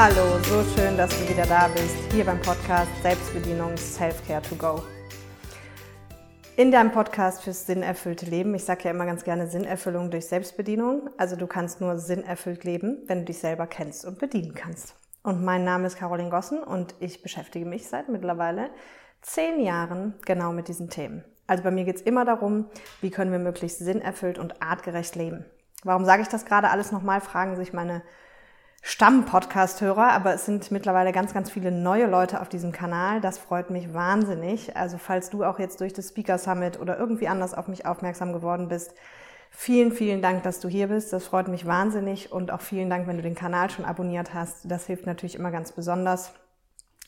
Hallo, so schön, dass du wieder da bist, hier beim Podcast Selbstbedienung Self-Care to Go. In deinem Podcast fürs sinnerfüllte Leben, ich sage ja immer ganz gerne Sinnerfüllung durch Selbstbedienung, also du kannst nur sinnerfüllt leben, wenn du dich selber kennst und bedienen kannst. Und mein Name ist Caroline Gossen und ich beschäftige mich seit mittlerweile zehn Jahren genau mit diesen Themen. Also bei mir geht es immer darum, wie können wir möglichst sinnerfüllt und artgerecht leben. Warum sage ich das gerade alles nochmal, fragen sich meine Stamm-Podcast-Hörer, aber es sind mittlerweile ganz, ganz viele neue Leute auf diesem Kanal. Das freut mich wahnsinnig. Also falls du auch jetzt durch das Speaker Summit oder irgendwie anders auf mich aufmerksam geworden bist, vielen, vielen Dank, dass du hier bist. Das freut mich wahnsinnig und auch vielen Dank, wenn du den Kanal schon abonniert hast. Das hilft natürlich immer ganz besonders.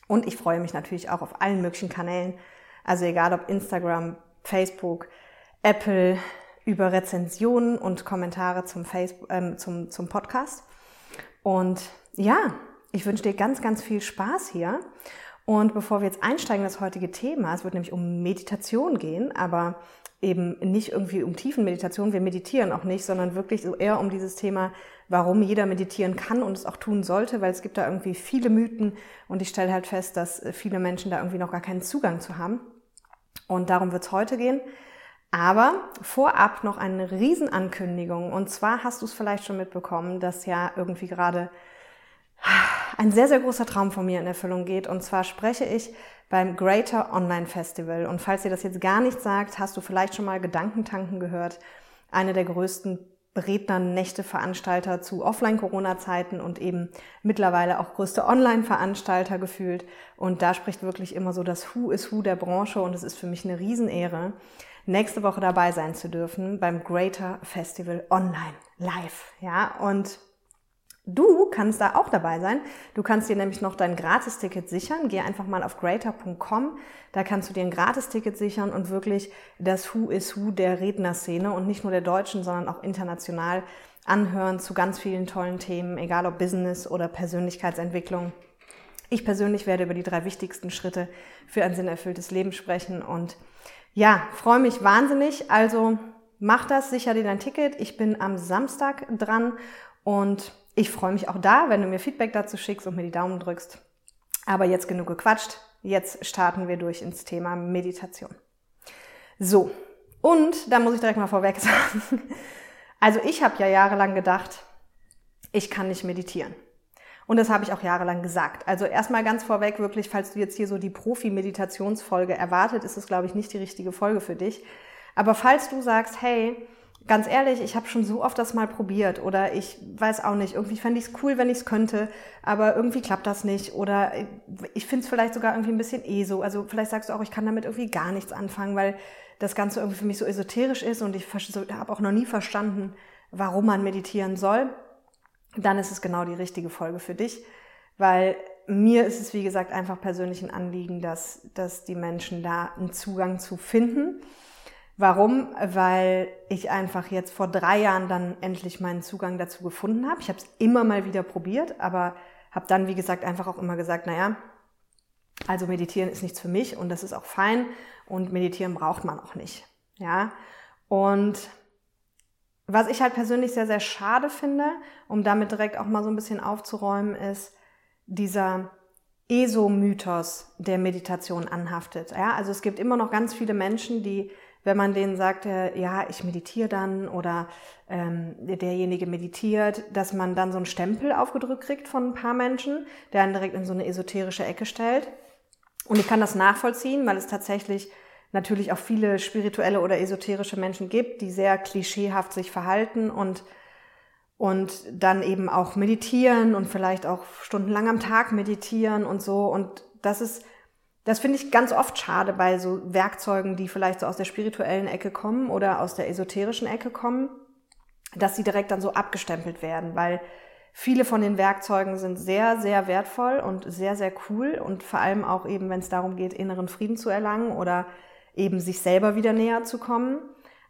Und ich freue mich natürlich auch auf allen möglichen Kanälen. Also egal ob Instagram, Facebook, Apple, über Rezensionen und Kommentare zum, Facebook, äh, zum, zum Podcast. Und ja, ich wünsche dir ganz, ganz viel Spaß hier. Und bevor wir jetzt einsteigen in das heutige Thema, es wird nämlich um Meditation gehen, aber eben nicht irgendwie um Tiefenmeditation, wir meditieren auch nicht, sondern wirklich so eher um dieses Thema, warum jeder meditieren kann und es auch tun sollte, weil es gibt da irgendwie viele Mythen und ich stelle halt fest, dass viele Menschen da irgendwie noch gar keinen Zugang zu haben. Und darum wird es heute gehen. Aber vorab noch eine Riesenankündigung. Und zwar hast du es vielleicht schon mitbekommen, dass ja irgendwie gerade ein sehr, sehr großer Traum von mir in Erfüllung geht. Und zwar spreche ich beim Greater Online Festival. Und falls dir das jetzt gar nicht sagt, hast du vielleicht schon mal Gedankentanken gehört. Eine der größten Redner-Nächte-Veranstalter zu Offline-Corona-Zeiten und eben mittlerweile auch größte Online-Veranstalter gefühlt. Und da spricht wirklich immer so das Who is Who der Branche und es ist für mich eine Riesenehre nächste Woche dabei sein zu dürfen beim Greater Festival Online Live. Ja, und Du kannst da auch dabei sein. Du kannst dir nämlich noch dein Gratisticket sichern. Geh einfach mal auf greater.com. Da kannst du dir ein Gratisticket sichern und wirklich das Who is Who der Rednerszene und nicht nur der deutschen, sondern auch international anhören zu ganz vielen tollen Themen, egal ob Business oder Persönlichkeitsentwicklung. Ich persönlich werde über die drei wichtigsten Schritte für ein sinnerfülltes Leben sprechen und ja, freue mich wahnsinnig. Also mach das, sicher dir dein Ticket. Ich bin am Samstag dran und ich freue mich auch da, wenn du mir Feedback dazu schickst und mir die Daumen drückst. Aber jetzt genug gequatscht. Jetzt starten wir durch ins Thema Meditation. So, und da muss ich direkt mal vorweg sagen. Also ich habe ja jahrelang gedacht, ich kann nicht meditieren. Und das habe ich auch jahrelang gesagt. Also erstmal ganz vorweg, wirklich, falls du jetzt hier so die Profi-Meditationsfolge erwartet, ist es, glaube ich, nicht die richtige Folge für dich. Aber falls du sagst, hey, ganz ehrlich, ich habe schon so oft das mal probiert oder ich weiß auch nicht, irgendwie fände ich es cool, wenn ich es könnte, aber irgendwie klappt das nicht oder ich finde es vielleicht sogar irgendwie ein bisschen eh so. Also vielleicht sagst du auch, ich kann damit irgendwie gar nichts anfangen, weil das Ganze irgendwie für mich so esoterisch ist und ich habe auch noch nie verstanden, warum man meditieren soll dann ist es genau die richtige Folge für dich, weil mir ist es, wie gesagt, einfach persönlich ein Anliegen, dass, dass die Menschen da einen Zugang zu finden. Warum? Weil ich einfach jetzt vor drei Jahren dann endlich meinen Zugang dazu gefunden habe. Ich habe es immer mal wieder probiert, aber habe dann, wie gesagt, einfach auch immer gesagt, naja, also meditieren ist nichts für mich und das ist auch fein und meditieren braucht man auch nicht. Ja, und was ich halt persönlich sehr, sehr schade finde, um damit direkt auch mal so ein bisschen aufzuräumen, ist dieser ESO-Mythos, der Meditation anhaftet. Ja, also es gibt immer noch ganz viele Menschen, die, wenn man denen sagt, äh, ja, ich meditiere dann oder ähm, derjenige meditiert, dass man dann so einen Stempel aufgedrückt kriegt von ein paar Menschen, der einen direkt in so eine esoterische Ecke stellt. Und ich kann das nachvollziehen, weil es tatsächlich natürlich auch viele spirituelle oder esoterische Menschen gibt, die sehr klischeehaft sich verhalten und, und dann eben auch meditieren und vielleicht auch stundenlang am Tag meditieren und so. Und das ist, das finde ich ganz oft schade bei so Werkzeugen, die vielleicht so aus der spirituellen Ecke kommen oder aus der esoterischen Ecke kommen, dass sie direkt dann so abgestempelt werden, weil Viele von den Werkzeugen sind sehr, sehr wertvoll und sehr, sehr cool und vor allem auch eben, wenn es darum geht, inneren Frieden zu erlangen oder eben sich selber wieder näher zu kommen.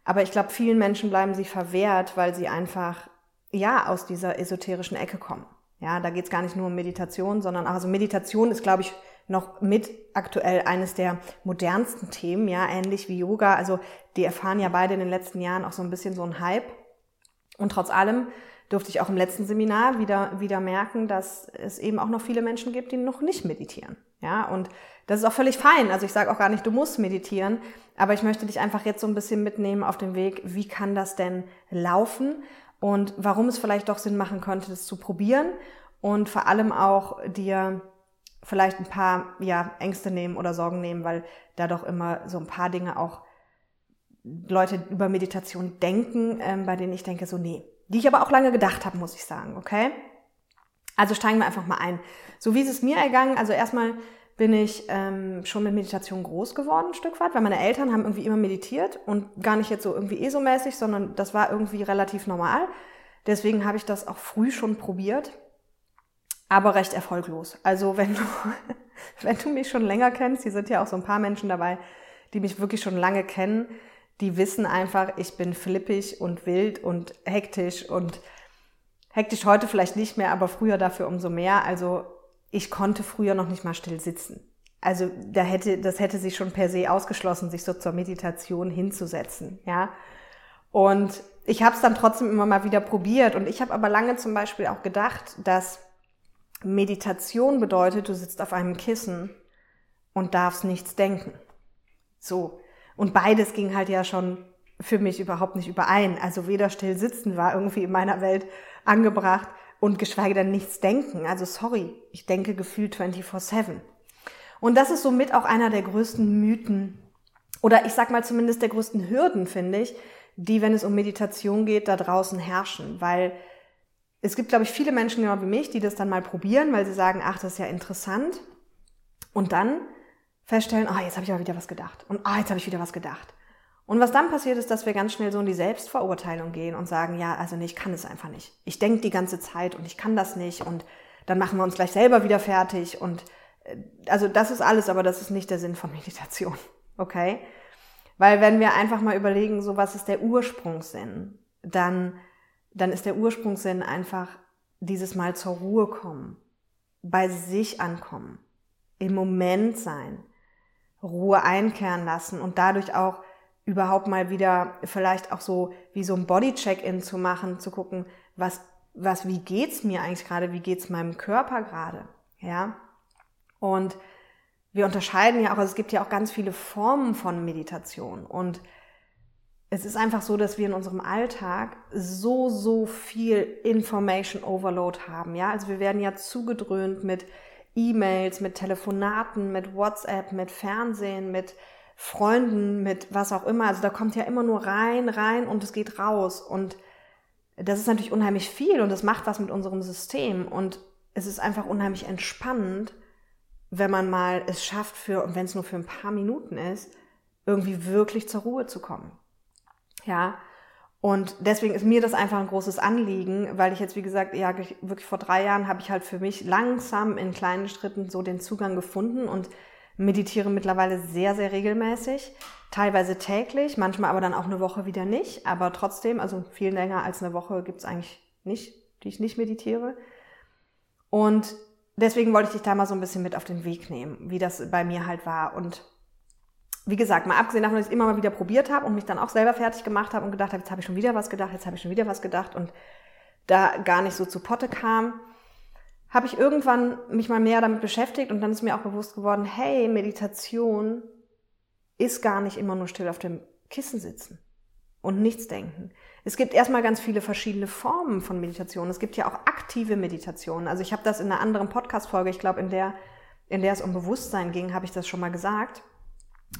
Aber ich glaube, vielen Menschen bleiben sie verwehrt, weil sie einfach, ja, aus dieser esoterischen Ecke kommen. Ja, da geht es gar nicht nur um Meditation, sondern auch, also Meditation ist, glaube ich, noch mit aktuell eines der modernsten Themen, ja, ähnlich wie Yoga. Also die erfahren ja beide in den letzten Jahren auch so ein bisschen so einen Hype. Und trotz allem durfte ich auch im letzten Seminar wieder, wieder merken, dass es eben auch noch viele Menschen gibt, die noch nicht meditieren. Ja, und das ist auch völlig fein. Also ich sage auch gar nicht, du musst meditieren, aber ich möchte dich einfach jetzt so ein bisschen mitnehmen auf den Weg, wie kann das denn laufen und warum es vielleicht doch Sinn machen könnte, das zu probieren und vor allem auch dir vielleicht ein paar ja, Ängste nehmen oder Sorgen nehmen, weil da doch immer so ein paar Dinge auch Leute über Meditation denken, ähm, bei denen ich denke, so nee, die ich aber auch lange gedacht habe, muss ich sagen, okay? Also steigen wir einfach mal ein. So wie ist es mir ergangen? Also erstmal bin ich ähm, schon mit Meditation groß geworden, ein Stück weit, weil meine Eltern haben irgendwie immer meditiert und gar nicht jetzt so irgendwie ESO-mäßig, sondern das war irgendwie relativ normal. Deswegen habe ich das auch früh schon probiert, aber recht erfolglos. Also wenn du, wenn du mich schon länger kennst, hier sind ja auch so ein paar Menschen dabei, die mich wirklich schon lange kennen, die wissen einfach, ich bin flippig und wild und hektisch und hektisch heute vielleicht nicht mehr, aber früher dafür umso mehr. Also ich konnte früher noch nicht mal still sitzen. Also da hätte, das hätte sich schon per se ausgeschlossen, sich so zur Meditation hinzusetzen, ja. Und ich habe es dann trotzdem immer mal wieder probiert. Und ich habe aber lange zum Beispiel auch gedacht, dass Meditation bedeutet, du sitzt auf einem Kissen und darfst nichts denken. So. Und beides ging halt ja schon für mich überhaupt nicht überein. Also weder still sitzen war irgendwie in meiner Welt angebracht und geschweige denn nichts denken. Also sorry, ich denke gefühlt 24-7. Und das ist somit auch einer der größten Mythen oder ich sag mal zumindest der größten Hürden, finde ich, die, wenn es um Meditation geht, da draußen herrschen. Weil es gibt, glaube ich, viele Menschen genau wie mich, die das dann mal probieren, weil sie sagen, ach, das ist ja interessant. Und dann feststellen, ah, oh, jetzt habe ich aber wieder was gedacht. Und ah, oh, jetzt habe ich wieder was gedacht. Und was dann passiert ist, dass wir ganz schnell so in die Selbstverurteilung gehen und sagen, ja, also nee, ich kann es einfach nicht. Ich denke die ganze Zeit und ich kann das nicht und dann machen wir uns gleich selber wieder fertig und äh, also das ist alles, aber das ist nicht der Sinn von Meditation, okay? Weil wenn wir einfach mal überlegen, so was ist der Ursprungssinn, dann, dann ist der Ursprungssinn einfach dieses Mal zur Ruhe kommen, bei sich ankommen, im Moment sein, Ruhe einkehren lassen und dadurch auch überhaupt mal wieder vielleicht auch so wie so ein Body-Check-in zu machen, zu gucken, was, was, wie geht's mir eigentlich gerade, wie geht's meinem Körper gerade, ja? Und wir unterscheiden ja auch, also es gibt ja auch ganz viele Formen von Meditation und es ist einfach so, dass wir in unserem Alltag so, so viel Information Overload haben, ja? Also wir werden ja zugedröhnt mit E-Mails, mit Telefonaten, mit WhatsApp, mit Fernsehen, mit Freunden, mit was auch immer. Also da kommt ja immer nur rein, rein und es geht raus. Und das ist natürlich unheimlich viel und das macht was mit unserem System. Und es ist einfach unheimlich entspannend, wenn man mal es schafft, für, und wenn es nur für ein paar Minuten ist, irgendwie wirklich zur Ruhe zu kommen. Ja. Und deswegen ist mir das einfach ein großes Anliegen, weil ich jetzt, wie gesagt, ja, wirklich vor drei Jahren habe ich halt für mich langsam in kleinen Schritten so den Zugang gefunden und meditiere mittlerweile sehr, sehr regelmäßig, teilweise täglich, manchmal aber dann auch eine Woche wieder nicht, aber trotzdem, also viel länger als eine Woche gibt's eigentlich nicht, die ich nicht meditiere. Und deswegen wollte ich dich da mal so ein bisschen mit auf den Weg nehmen, wie das bei mir halt war. Und wie gesagt, mal abgesehen davon, dass ich es immer mal wieder probiert habe und mich dann auch selber fertig gemacht habe und gedacht habe, jetzt habe ich schon wieder was gedacht, jetzt habe ich schon wieder was gedacht und da gar nicht so zu Potte kam, habe ich irgendwann mich mal mehr damit beschäftigt und dann ist mir auch bewusst geworden, hey, Meditation ist gar nicht immer nur still auf dem Kissen sitzen und nichts denken. Es gibt erstmal ganz viele verschiedene Formen von Meditation. Es gibt ja auch aktive Meditation. Also ich habe das in einer anderen Podcast-Folge, ich glaube in der, in der es um Bewusstsein ging, habe ich das schon mal gesagt.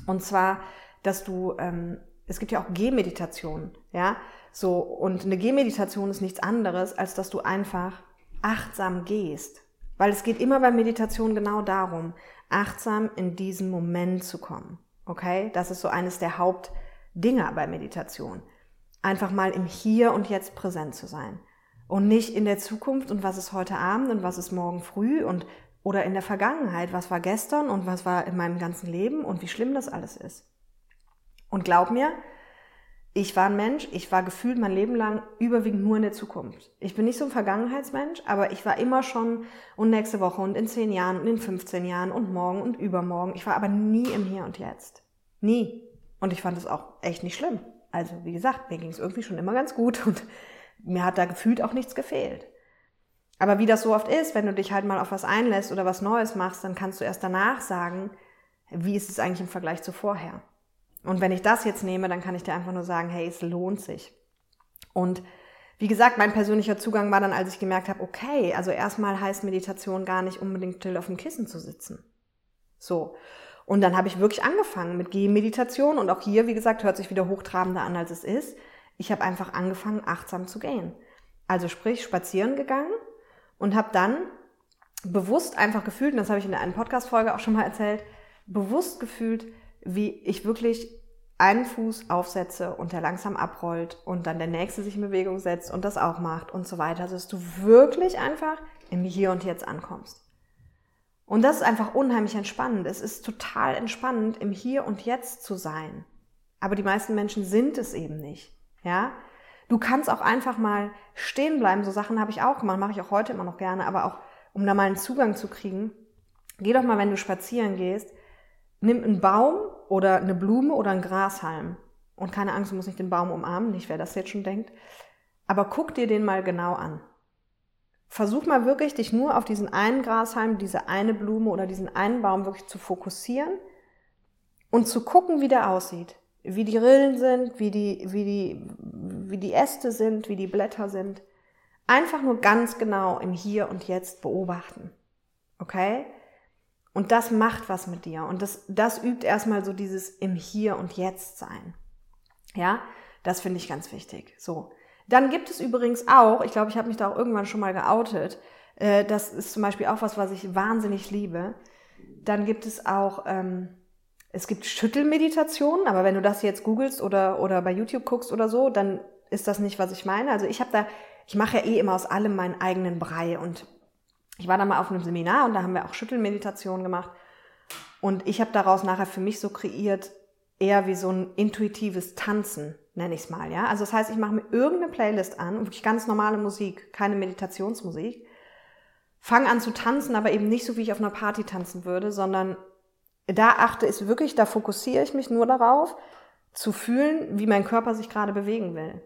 Und zwar, dass du, ähm, es gibt ja auch Gehmeditation, ja, so und eine Gehmeditation ist nichts anderes, als dass du einfach achtsam gehst. Weil es geht immer bei Meditation genau darum, achtsam in diesen Moment zu kommen. Okay? Das ist so eines der Hauptdinger bei Meditation. Einfach mal im Hier und Jetzt präsent zu sein. Und nicht in der Zukunft und was ist heute Abend und was ist morgen früh und oder in der Vergangenheit, was war gestern und was war in meinem ganzen Leben und wie schlimm das alles ist. Und glaub mir, ich war ein Mensch, ich war gefühlt mein Leben lang überwiegend nur in der Zukunft. Ich bin nicht so ein Vergangenheitsmensch, aber ich war immer schon und nächste Woche und in zehn Jahren und in 15 Jahren und morgen und übermorgen. Ich war aber nie im Hier und Jetzt. Nie. Und ich fand es auch echt nicht schlimm. Also, wie gesagt, mir ging es irgendwie schon immer ganz gut und mir hat da gefühlt auch nichts gefehlt. Aber wie das so oft ist, wenn du dich halt mal auf was einlässt oder was Neues machst, dann kannst du erst danach sagen, wie ist es eigentlich im Vergleich zu vorher. Und wenn ich das jetzt nehme, dann kann ich dir einfach nur sagen, hey, es lohnt sich. Und wie gesagt, mein persönlicher Zugang war dann, als ich gemerkt habe, okay, also erstmal heißt Meditation gar nicht unbedingt still auf dem Kissen zu sitzen. So. Und dann habe ich wirklich angefangen mit Gehmeditation und auch hier, wie gesagt, hört sich wieder hochtrabender an, als es ist. Ich habe einfach angefangen, achtsam zu gehen. Also sprich, spazieren gegangen und habe dann bewusst einfach gefühlt, und das habe ich in einer Podcast-Folge auch schon mal erzählt, bewusst gefühlt, wie ich wirklich einen Fuß aufsetze und der langsam abrollt und dann der nächste sich in Bewegung setzt und das auch macht und so weiter, dass du wirklich einfach im Hier und Jetzt ankommst. Und das ist einfach unheimlich entspannend. Es ist total entspannend, im Hier und Jetzt zu sein. Aber die meisten Menschen sind es eben nicht. Ja? Du kannst auch einfach mal stehen bleiben. So Sachen habe ich auch gemacht, mache ich auch heute immer noch gerne, aber auch um da mal einen Zugang zu kriegen. Geh doch mal, wenn du spazieren gehst, nimm einen Baum oder eine Blume oder einen Grashalm. Und keine Angst, du musst nicht den Baum umarmen, nicht wer das jetzt schon denkt. Aber guck dir den mal genau an. Versuch mal wirklich, dich nur auf diesen einen Grashalm, diese eine Blume oder diesen einen Baum wirklich zu fokussieren und zu gucken, wie der aussieht. Wie die Rillen sind, wie die, wie die, wie die Äste sind, wie die Blätter sind. Einfach nur ganz genau im Hier und Jetzt beobachten. Okay? Und das macht was mit dir. Und das, das übt erstmal so dieses im Hier und Jetzt sein. Ja, das finde ich ganz wichtig. So. Dann gibt es übrigens auch, ich glaube, ich habe mich da auch irgendwann schon mal geoutet, äh, das ist zum Beispiel auch was, was ich wahnsinnig liebe. Dann gibt es auch, ähm, es gibt Schüttelmeditationen, aber wenn du das jetzt googelst oder, oder bei YouTube guckst oder so, dann ist das nicht, was ich meine. Also ich habe da, ich mache ja eh immer aus allem meinen eigenen Brei und ich war da mal auf einem Seminar und da haben wir auch Schüttelmeditation gemacht. Und ich habe daraus nachher für mich so kreiert, eher wie so ein intuitives Tanzen, nenne ich es mal. Ja? Also das heißt, ich mache mir irgendeine Playlist an, wirklich ganz normale Musik, keine Meditationsmusik, fange an zu tanzen, aber eben nicht so, wie ich auf einer Party tanzen würde, sondern da achte ich wirklich, da fokussiere ich mich nur darauf, zu fühlen, wie mein Körper sich gerade bewegen will.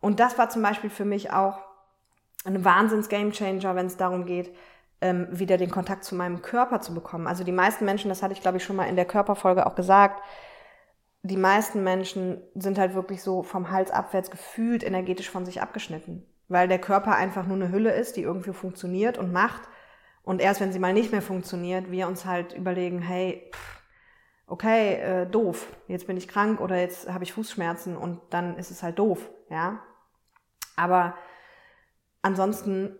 Und das war zum Beispiel für mich auch ein Wahnsinns-Gamechanger, wenn es darum geht, ähm, wieder den Kontakt zu meinem Körper zu bekommen. Also die meisten Menschen, das hatte ich glaube ich schon mal in der Körperfolge auch gesagt, die meisten Menschen sind halt wirklich so vom Hals abwärts gefühlt energetisch von sich abgeschnitten, weil der Körper einfach nur eine Hülle ist, die irgendwie funktioniert und macht. Und erst wenn sie mal nicht mehr funktioniert, wir uns halt überlegen, hey, pff, okay, äh, doof, jetzt bin ich krank oder jetzt habe ich Fußschmerzen und dann ist es halt doof, ja. Aber ansonsten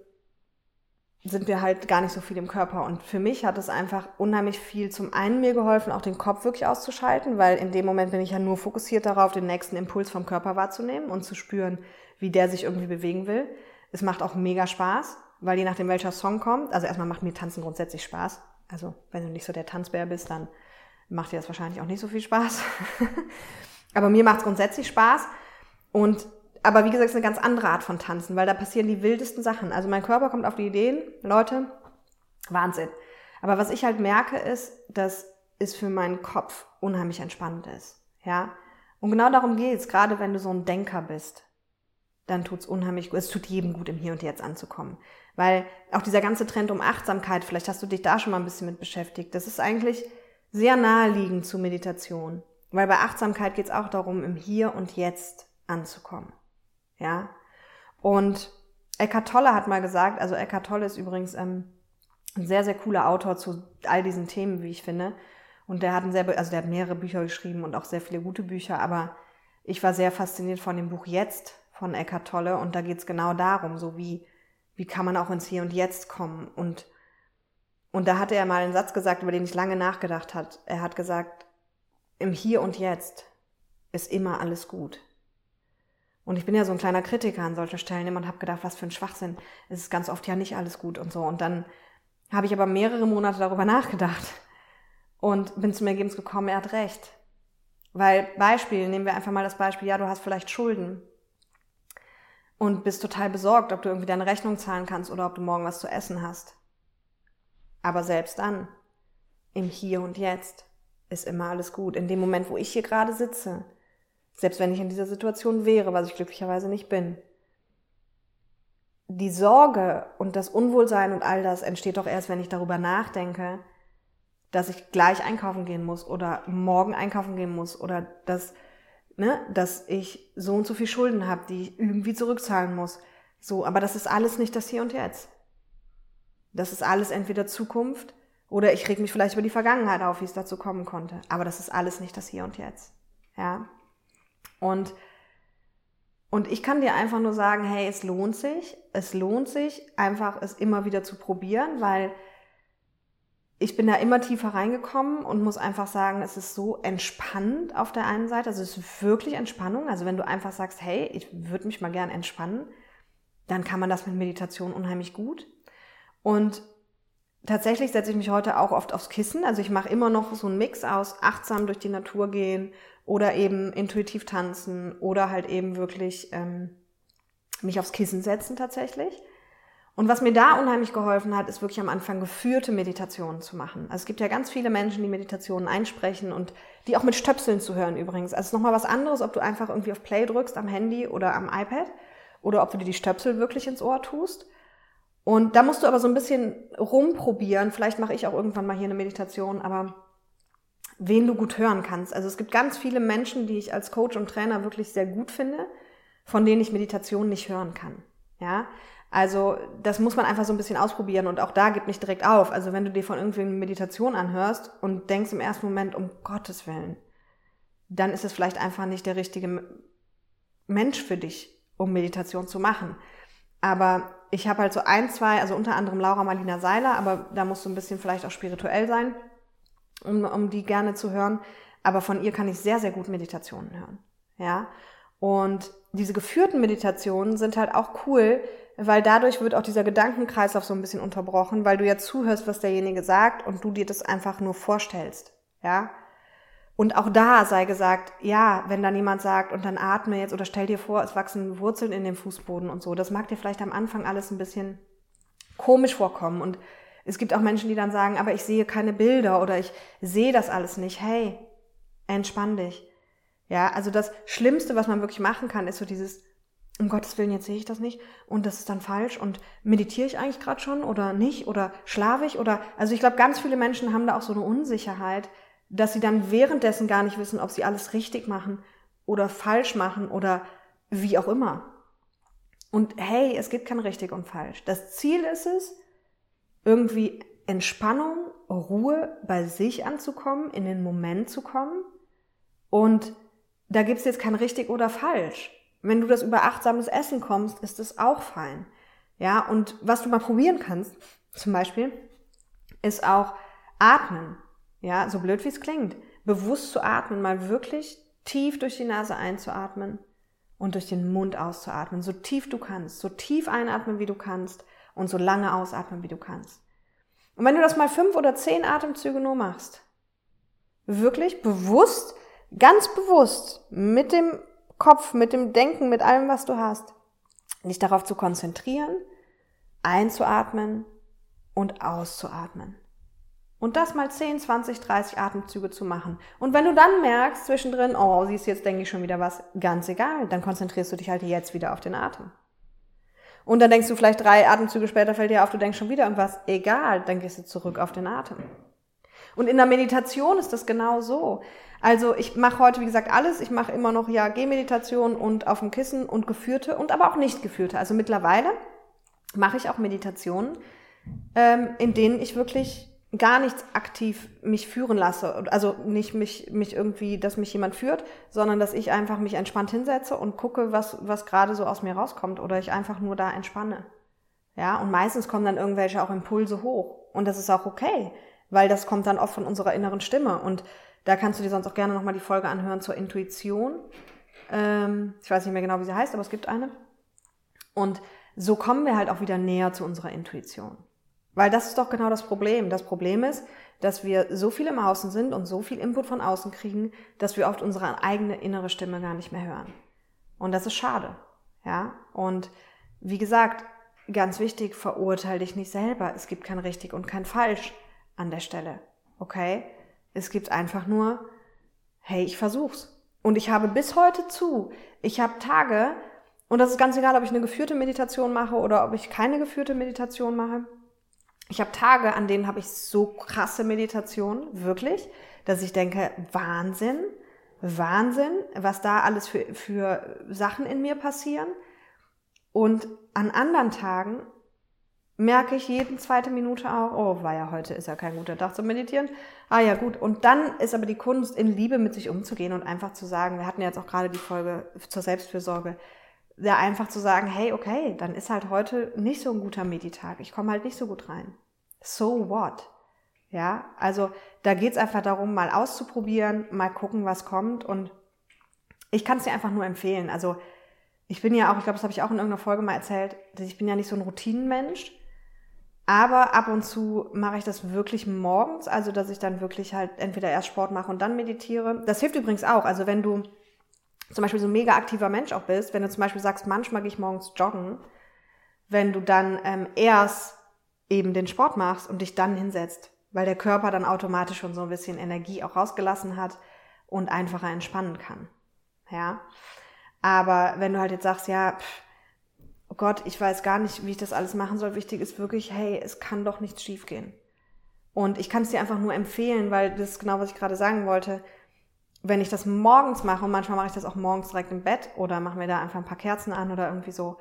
sind wir halt gar nicht so viel im Körper. Und für mich hat es einfach unheimlich viel zum einen mir geholfen, auch den Kopf wirklich auszuschalten, weil in dem Moment bin ich ja nur fokussiert darauf, den nächsten Impuls vom Körper wahrzunehmen und zu spüren, wie der sich irgendwie bewegen will. Es macht auch mega Spaß, weil je nachdem welcher Song kommt, also erstmal macht mir Tanzen grundsätzlich Spaß. Also wenn du nicht so der Tanzbär bist, dann macht dir das wahrscheinlich auch nicht so viel Spaß. Aber mir macht es grundsätzlich Spaß. Und aber wie gesagt, es ist eine ganz andere Art von Tanzen, weil da passieren die wildesten Sachen. Also mein Körper kommt auf die Ideen, Leute, Wahnsinn. Aber was ich halt merke, ist, dass es für meinen Kopf unheimlich entspannend ist. Ja. Und genau darum geht es, gerade wenn du so ein Denker bist, dann tut's unheimlich gut. Es tut jedem gut, im Hier und Jetzt anzukommen. Weil auch dieser ganze Trend um Achtsamkeit, vielleicht hast du dich da schon mal ein bisschen mit beschäftigt, das ist eigentlich sehr naheliegend zu Meditation. Weil bei Achtsamkeit geht es auch darum, im Hier und Jetzt anzukommen. Ja. Und Eckhart Tolle hat mal gesagt, also Eckhart Tolle ist übrigens ähm, ein sehr, sehr cooler Autor zu all diesen Themen, wie ich finde. Und der hat ein sehr, also der hat mehrere Bücher geschrieben und auch sehr viele gute Bücher, aber ich war sehr fasziniert von dem Buch Jetzt von Eckhart Tolle und da geht es genau darum, so wie, wie kann man auch ins Hier und Jetzt kommen und und da hatte er mal einen Satz gesagt, über den ich lange nachgedacht hat. Er hat gesagt, im Hier und Jetzt ist immer alles gut. Und ich bin ja so ein kleiner Kritiker an solchen Stellen immer und habe gedacht, was für ein Schwachsinn. Es ist ganz oft ja nicht alles gut und so. Und dann habe ich aber mehrere Monate darüber nachgedacht und bin zum Ergebnis gekommen, er hat recht. Weil Beispiel, nehmen wir einfach mal das Beispiel, ja, du hast vielleicht Schulden und bist total besorgt, ob du irgendwie deine Rechnung zahlen kannst oder ob du morgen was zu essen hast. Aber selbst dann, im Hier und Jetzt, ist immer alles gut. In dem Moment, wo ich hier gerade sitze, selbst wenn ich in dieser Situation wäre, was ich glücklicherweise nicht bin, die Sorge und das Unwohlsein und all das entsteht doch erst, wenn ich darüber nachdenke, dass ich gleich einkaufen gehen muss oder morgen einkaufen gehen muss oder dass, ne, dass ich so und so viel Schulden habe, die ich irgendwie zurückzahlen muss. So, aber das ist alles nicht das Hier und Jetzt. Das ist alles entweder Zukunft oder ich reg mich vielleicht über die Vergangenheit auf, wie es dazu kommen konnte. Aber das ist alles nicht das Hier und Jetzt. Ja. Und, und ich kann dir einfach nur sagen, hey, es lohnt sich. Es lohnt sich, einfach es immer wieder zu probieren, weil ich bin da immer tiefer reingekommen und muss einfach sagen, es ist so entspannend auf der einen Seite. Also es ist wirklich Entspannung. Also wenn du einfach sagst, hey, ich würde mich mal gern entspannen, dann kann man das mit Meditation unheimlich gut. Und tatsächlich setze ich mich heute auch oft aufs Kissen. Also ich mache immer noch so einen Mix aus achtsam durch die Natur gehen oder eben intuitiv tanzen oder halt eben wirklich ähm, mich aufs Kissen setzen tatsächlich. Und was mir da unheimlich geholfen hat, ist wirklich am Anfang geführte Meditationen zu machen. Also es gibt ja ganz viele Menschen, die Meditationen einsprechen und die auch mit Stöpseln zu hören übrigens. Also es ist nochmal was anderes, ob du einfach irgendwie auf Play drückst am Handy oder am iPad oder ob du dir die Stöpsel wirklich ins Ohr tust. Und da musst du aber so ein bisschen rumprobieren. Vielleicht mache ich auch irgendwann mal hier eine Meditation, aber wen du gut hören kannst. Also es gibt ganz viele Menschen, die ich als Coach und Trainer wirklich sehr gut finde, von denen ich Meditation nicht hören kann. Ja, also das muss man einfach so ein bisschen ausprobieren und auch da gib nicht direkt auf. Also wenn du dir von irgendwie eine Meditation anhörst und denkst im ersten Moment um Gottes Willen, dann ist es vielleicht einfach nicht der richtige Mensch für dich, um Meditation zu machen. Aber ich habe halt so ein, zwei, also unter anderem Laura Marlina Seiler, aber da musst du ein bisschen vielleicht auch spirituell sein, um, um die gerne zu hören. Aber von ihr kann ich sehr, sehr gut Meditationen hören. Ja. Und diese geführten Meditationen sind halt auch cool, weil dadurch wird auch dieser Gedankenkreislauf so ein bisschen unterbrochen, weil du ja zuhörst, was derjenige sagt und du dir das einfach nur vorstellst. Ja. Und auch da sei gesagt, ja, wenn dann jemand sagt und dann atme jetzt oder stell dir vor, es wachsen Wurzeln in dem Fußboden und so, das mag dir vielleicht am Anfang alles ein bisschen komisch vorkommen. Und es gibt auch Menschen, die dann sagen, aber ich sehe keine Bilder oder ich sehe das alles nicht. Hey, entspann dich. Ja, also das Schlimmste, was man wirklich machen kann, ist so dieses, um Gottes Willen, jetzt sehe ich das nicht und das ist dann falsch und meditiere ich eigentlich gerade schon oder nicht oder schlafe ich oder, also ich glaube, ganz viele Menschen haben da auch so eine Unsicherheit, dass sie dann währenddessen gar nicht wissen, ob sie alles richtig machen oder falsch machen oder wie auch immer. Und hey, es gibt kein richtig und falsch. Das Ziel ist es, irgendwie Entspannung, Ruhe bei sich anzukommen, in den Moment zu kommen. Und da gibt's jetzt kein richtig oder falsch. Wenn du das über achtsames Essen kommst, ist es auch fein. Ja, und was du mal probieren kannst, zum Beispiel, ist auch atmen. Ja, so blöd wie es klingt. Bewusst zu atmen, mal wirklich tief durch die Nase einzuatmen und durch den Mund auszuatmen. So tief du kannst. So tief einatmen, wie du kannst und so lange ausatmen, wie du kannst. Und wenn du das mal fünf oder zehn Atemzüge nur machst, wirklich bewusst, ganz bewusst, mit dem Kopf, mit dem Denken, mit allem, was du hast, dich darauf zu konzentrieren, einzuatmen und auszuatmen. Und das mal 10, 20, 30 Atemzüge zu machen. Und wenn du dann merkst zwischendrin, oh, siehst jetzt denke ich schon wieder was, ganz egal, dann konzentrierst du dich halt jetzt wieder auf den Atem. Und dann denkst du vielleicht drei Atemzüge später fällt dir auf, du denkst schon wieder irgendwas, egal, dann gehst du zurück auf den Atem. Und in der Meditation ist das genau so. Also ich mache heute, wie gesagt, alles. Ich mache immer noch ja Gehmeditation und auf dem Kissen und geführte und aber auch nicht geführte. Also mittlerweile mache ich auch Meditationen, ähm, in denen ich wirklich gar nichts aktiv mich führen lasse. Also nicht mich, mich irgendwie, dass mich jemand führt, sondern dass ich einfach mich entspannt hinsetze und gucke, was, was gerade so aus mir rauskommt oder ich einfach nur da entspanne. Ja, und meistens kommen dann irgendwelche auch Impulse hoch. Und das ist auch okay, weil das kommt dann oft von unserer inneren Stimme. Und da kannst du dir sonst auch gerne nochmal die Folge anhören zur Intuition. Ähm, ich weiß nicht mehr genau, wie sie heißt, aber es gibt eine. Und so kommen wir halt auch wieder näher zu unserer Intuition. Weil das ist doch genau das Problem. Das Problem ist, dass wir so viel im Außen sind und so viel Input von außen kriegen, dass wir oft unsere eigene innere Stimme gar nicht mehr hören. Und das ist schade. Ja? Und wie gesagt, ganz wichtig, verurteile dich nicht selber. Es gibt kein richtig und kein falsch an der Stelle. Okay? Es gibt einfach nur, hey, ich versuch's. Und ich habe bis heute zu. Ich habe Tage, Und das ist ganz egal, ob ich eine geführte Meditation mache oder ob ich keine geführte Meditation mache. Ich habe Tage, an denen habe ich so krasse Meditation, wirklich, dass ich denke, Wahnsinn, Wahnsinn, was da alles für, für Sachen in mir passieren. Und an anderen Tagen merke ich jeden zweite Minute auch, oh, war ja heute ist ja kein guter Tag zum Meditieren. Ah ja, gut. Und dann ist aber die Kunst, in Liebe mit sich umzugehen und einfach zu sagen, wir hatten jetzt auch gerade die Folge zur Selbstfürsorge, ja einfach zu sagen, hey, okay, dann ist halt heute nicht so ein guter Meditag. Ich komme halt nicht so gut rein. So what? Ja, also da geht's einfach darum, mal auszuprobieren, mal gucken, was kommt. Und ich kann es dir einfach nur empfehlen. Also ich bin ja auch, ich glaube, das habe ich auch in irgendeiner Folge mal erzählt, dass ich bin ja nicht so ein Routinenmensch. Aber ab und zu mache ich das wirklich morgens, also dass ich dann wirklich halt entweder erst Sport mache und dann meditiere. Das hilft übrigens auch. Also wenn du zum Beispiel so ein mega aktiver Mensch auch bist, wenn du zum Beispiel sagst, manchmal gehe ich morgens joggen, wenn du dann ähm, erst eben den Sport machst und dich dann hinsetzt, weil der Körper dann automatisch schon so ein bisschen Energie auch rausgelassen hat und einfacher entspannen kann. Ja. Aber wenn du halt jetzt sagst, ja, pff, oh Gott, ich weiß gar nicht, wie ich das alles machen soll, wichtig ist wirklich, hey, es kann doch nichts schiefgehen. Und ich kann es dir einfach nur empfehlen, weil das ist genau, was ich gerade sagen wollte wenn ich das morgens mache, und manchmal mache ich das auch morgens direkt im Bett oder mache mir da einfach ein paar Kerzen an oder irgendwie so.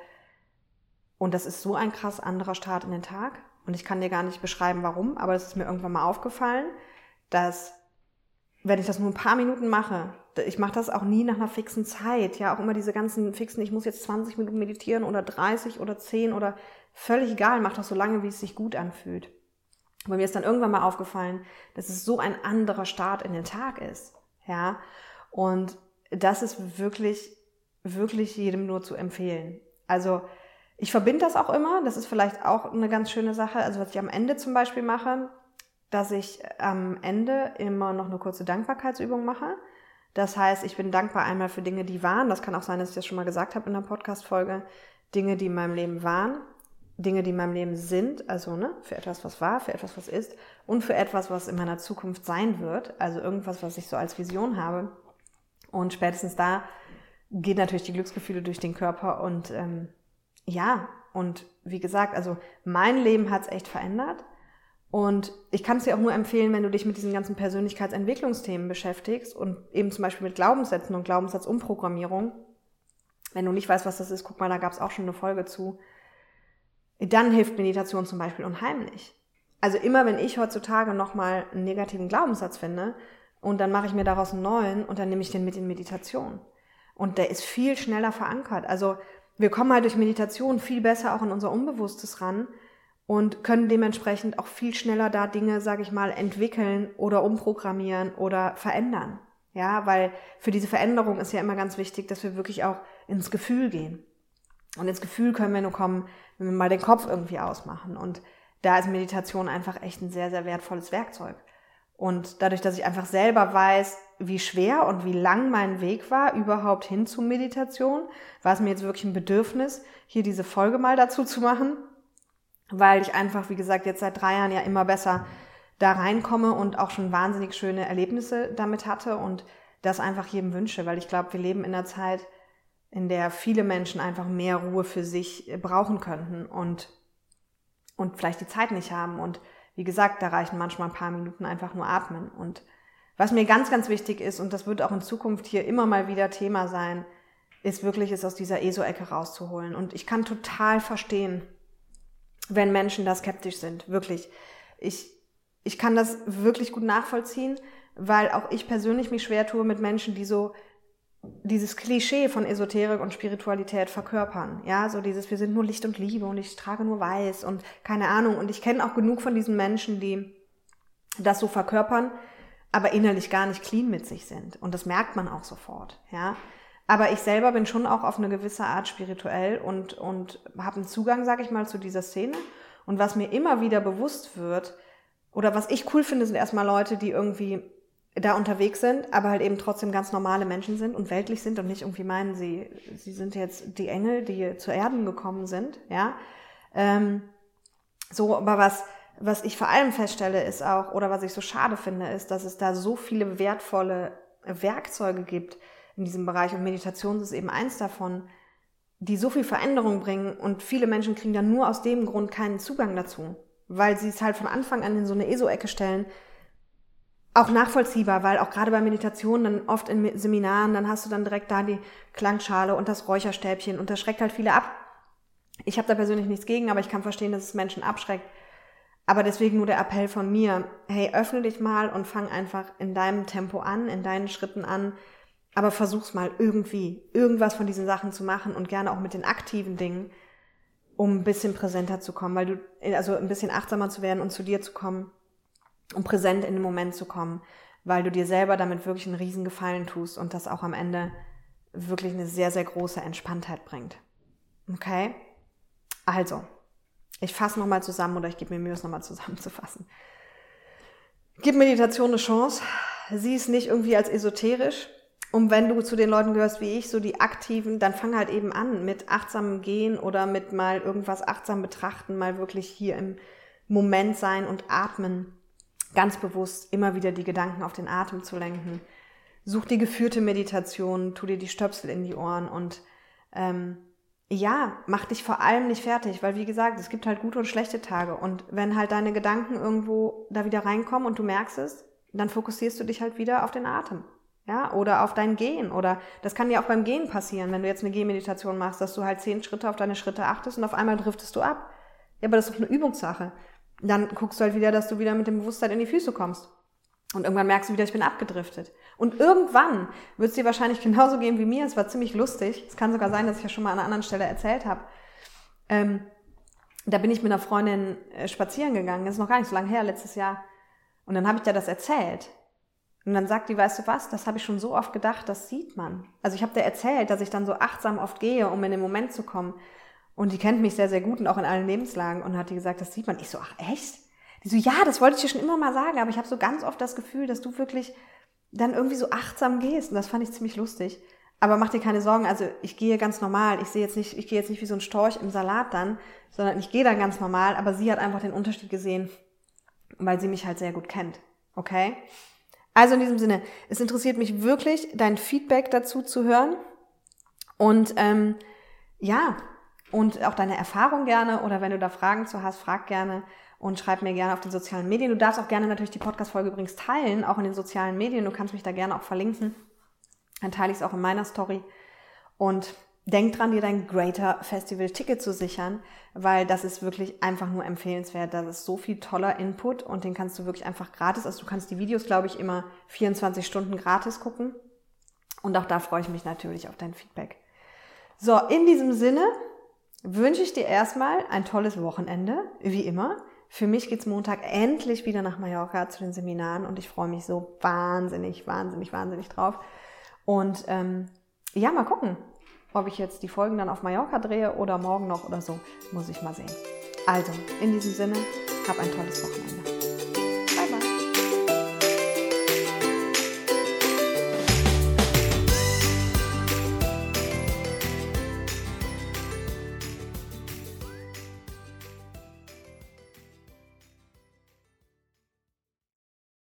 Und das ist so ein krass anderer Start in den Tag. Und ich kann dir gar nicht beschreiben, warum, aber es ist mir irgendwann mal aufgefallen, dass wenn ich das nur ein paar Minuten mache, ich mache das auch nie nach einer fixen Zeit, ja, auch immer diese ganzen fixen, ich muss jetzt 20 Minuten meditieren oder 30 oder 10 oder völlig egal, mach das so lange, wie es sich gut anfühlt. Aber mir ist dann irgendwann mal aufgefallen, dass es so ein anderer Start in den Tag ist. Ja, und das ist wirklich, wirklich jedem nur zu empfehlen. Also ich verbinde das auch immer. Das ist vielleicht auch eine ganz schöne Sache. Also was ich am Ende zum Beispiel mache, dass ich am Ende immer noch eine kurze Dankbarkeitsübung mache. Das heißt, ich bin dankbar einmal für Dinge, die waren. Das kann auch sein, dass ich das schon mal gesagt habe in der Podcast-Folge. Dinge, die in meinem Leben waren. Dinge, die in meinem Leben sind, also ne, für etwas, was war, für etwas, was ist und für etwas, was in meiner Zukunft sein wird, also irgendwas, was ich so als Vision habe. Und spätestens da geht natürlich die Glücksgefühle durch den Körper und ähm, ja, und wie gesagt, also mein Leben hat es echt verändert. Und ich kann es dir auch nur empfehlen, wenn du dich mit diesen ganzen Persönlichkeitsentwicklungsthemen beschäftigst und eben zum Beispiel mit Glaubenssätzen und Glaubenssatzumprogrammierung. Wenn du nicht weißt, was das ist, guck mal, da gab es auch schon eine Folge zu dann hilft Meditation zum Beispiel unheimlich. Also immer wenn ich heutzutage nochmal einen negativen Glaubenssatz finde und dann mache ich mir daraus einen neuen und dann nehme ich den mit in Meditation. Und der ist viel schneller verankert. Also wir kommen halt durch Meditation viel besser auch in unser Unbewusstes ran und können dementsprechend auch viel schneller da Dinge, sage ich mal, entwickeln oder umprogrammieren oder verändern. Ja, weil für diese Veränderung ist ja immer ganz wichtig, dass wir wirklich auch ins Gefühl gehen. Und ins Gefühl können wir nur kommen, wenn wir mal den Kopf irgendwie ausmachen. Und da ist Meditation einfach echt ein sehr, sehr wertvolles Werkzeug. Und dadurch, dass ich einfach selber weiß, wie schwer und wie lang mein Weg war, überhaupt hin zu Meditation, war es mir jetzt wirklich ein Bedürfnis, hier diese Folge mal dazu zu machen, weil ich einfach, wie gesagt, jetzt seit drei Jahren ja immer besser da reinkomme und auch schon wahnsinnig schöne Erlebnisse damit hatte und das einfach jedem wünsche, weil ich glaube, wir leben in einer Zeit, in der viele Menschen einfach mehr Ruhe für sich äh, brauchen könnten und, und vielleicht die Zeit nicht haben. Und wie gesagt, da reichen manchmal ein paar Minuten einfach nur atmen. Und was mir ganz, ganz wichtig ist, und das wird auch in Zukunft hier immer mal wieder Thema sein, ist wirklich, es aus dieser ESO-Ecke rauszuholen. Und ich kann total verstehen, wenn Menschen da skeptisch sind. Wirklich. Ich, ich kann das wirklich gut nachvollziehen, weil auch ich persönlich mich schwer tue mit Menschen, die so dieses Klischee von Esoterik und Spiritualität verkörpern. Ja, so dieses, wir sind nur Licht und Liebe und ich trage nur Weiß und keine Ahnung. Und ich kenne auch genug von diesen Menschen, die das so verkörpern, aber innerlich gar nicht clean mit sich sind. Und das merkt man auch sofort. Ja, aber ich selber bin schon auch auf eine gewisse Art spirituell und, und habe einen Zugang, sag ich mal, zu dieser Szene. Und was mir immer wieder bewusst wird, oder was ich cool finde, sind erstmal Leute, die irgendwie da unterwegs sind, aber halt eben trotzdem ganz normale Menschen sind und weltlich sind und nicht irgendwie meinen, sie, sie sind jetzt die Engel, die zu Erden gekommen sind, ja. Ähm, so, aber was, was ich vor allem feststelle, ist auch, oder was ich so schade finde, ist, dass es da so viele wertvolle Werkzeuge gibt in diesem Bereich und Meditation ist eben eins davon, die so viel Veränderung bringen und viele Menschen kriegen dann nur aus dem Grund keinen Zugang dazu, weil sie es halt von Anfang an in so eine ESO-Ecke stellen. Auch nachvollziehbar, weil auch gerade bei Meditationen, dann oft in Seminaren, dann hast du dann direkt da die Klangschale und das Räucherstäbchen und das schreckt halt viele ab. Ich habe da persönlich nichts gegen, aber ich kann verstehen, dass es Menschen abschreckt. Aber deswegen nur der Appell von mir, hey, öffne dich mal und fang einfach in deinem Tempo an, in deinen Schritten an, aber versuch's mal irgendwie, irgendwas von diesen Sachen zu machen und gerne auch mit den aktiven Dingen, um ein bisschen präsenter zu kommen, weil du, also ein bisschen achtsamer zu werden und zu dir zu kommen, um präsent in den Moment zu kommen, weil du dir selber damit wirklich einen riesen Gefallen tust und das auch am Ende wirklich eine sehr, sehr große Entspanntheit bringt. Okay? Also, ich fasse nochmal zusammen oder ich gebe mir Mühe, es nochmal zusammenzufassen. Gib Meditation eine Chance. Sieh es nicht irgendwie als esoterisch, und wenn du zu den Leuten gehörst wie ich, so die aktiven, dann fang halt eben an mit achtsamem Gehen oder mit mal irgendwas achtsam betrachten, mal wirklich hier im Moment sein und atmen. Ganz bewusst immer wieder die Gedanken auf den Atem zu lenken. Such die geführte Meditation, tu dir die Stöpsel in die Ohren und ähm, ja, mach dich vor allem nicht fertig, weil wie gesagt, es gibt halt gute und schlechte Tage. Und wenn halt deine Gedanken irgendwo da wieder reinkommen und du merkst es, dann fokussierst du dich halt wieder auf den Atem ja, oder auf dein Gehen. Oder das kann ja auch beim Gehen passieren, wenn du jetzt eine Gehmeditation machst, dass du halt zehn Schritte auf deine Schritte achtest und auf einmal driftest du ab. Ja, aber das ist doch eine Übungssache. Dann guckst du halt wieder, dass du wieder mit dem Bewusstsein in die Füße kommst. Und irgendwann merkst du wieder, ich bin abgedriftet. Und irgendwann wird es dir wahrscheinlich genauso gehen wie mir. Es war ziemlich lustig. Es kann sogar sein, dass ich ja schon mal an einer anderen Stelle erzählt habe. Ähm, da bin ich mit einer Freundin äh, spazieren gegangen. Das ist noch gar nicht so lange her, letztes Jahr. Und dann habe ich dir das erzählt. Und dann sagt die, weißt du was, das habe ich schon so oft gedacht, das sieht man. Also ich habe dir erzählt, dass ich dann so achtsam oft gehe, um in den Moment zu kommen. Und die kennt mich sehr, sehr gut und auch in allen Lebenslagen. Und hat die gesagt, das sieht man. Ich so, ach echt? Die so, ja, das wollte ich dir schon immer mal sagen, aber ich habe so ganz oft das Gefühl, dass du wirklich dann irgendwie so achtsam gehst. Und das fand ich ziemlich lustig. Aber mach dir keine Sorgen, also ich gehe ganz normal. Ich sehe jetzt nicht, ich gehe jetzt nicht wie so ein Storch im Salat dann, sondern ich gehe dann ganz normal, aber sie hat einfach den Unterschied gesehen, weil sie mich halt sehr gut kennt. Okay? Also in diesem Sinne, es interessiert mich wirklich, dein Feedback dazu zu hören. Und ähm, ja, und auch deine Erfahrung gerne oder wenn du da Fragen zu hast, frag gerne und schreib mir gerne auf den sozialen Medien. Du darfst auch gerne natürlich die Podcast-Folge übrigens teilen, auch in den sozialen Medien. Du kannst mich da gerne auch verlinken. Dann teile ich es auch in meiner Story. Und denk dran, dir dein Greater Festival Ticket zu sichern, weil das ist wirklich einfach nur empfehlenswert. Das ist so viel toller Input und den kannst du wirklich einfach gratis, also du kannst die Videos, glaube ich, immer 24 Stunden gratis gucken. Und auch da freue ich mich natürlich auf dein Feedback. So, in diesem Sinne wünsche ich dir erstmal ein tolles Wochenende, wie immer. Für mich geht's Montag endlich wieder nach Mallorca zu den Seminaren und ich freue mich so wahnsinnig, wahnsinnig, wahnsinnig drauf. Und ähm, ja, mal gucken, ob ich jetzt die Folgen dann auf Mallorca drehe oder morgen noch oder so, muss ich mal sehen. Also, in diesem Sinne, hab ein tolles Wochenende.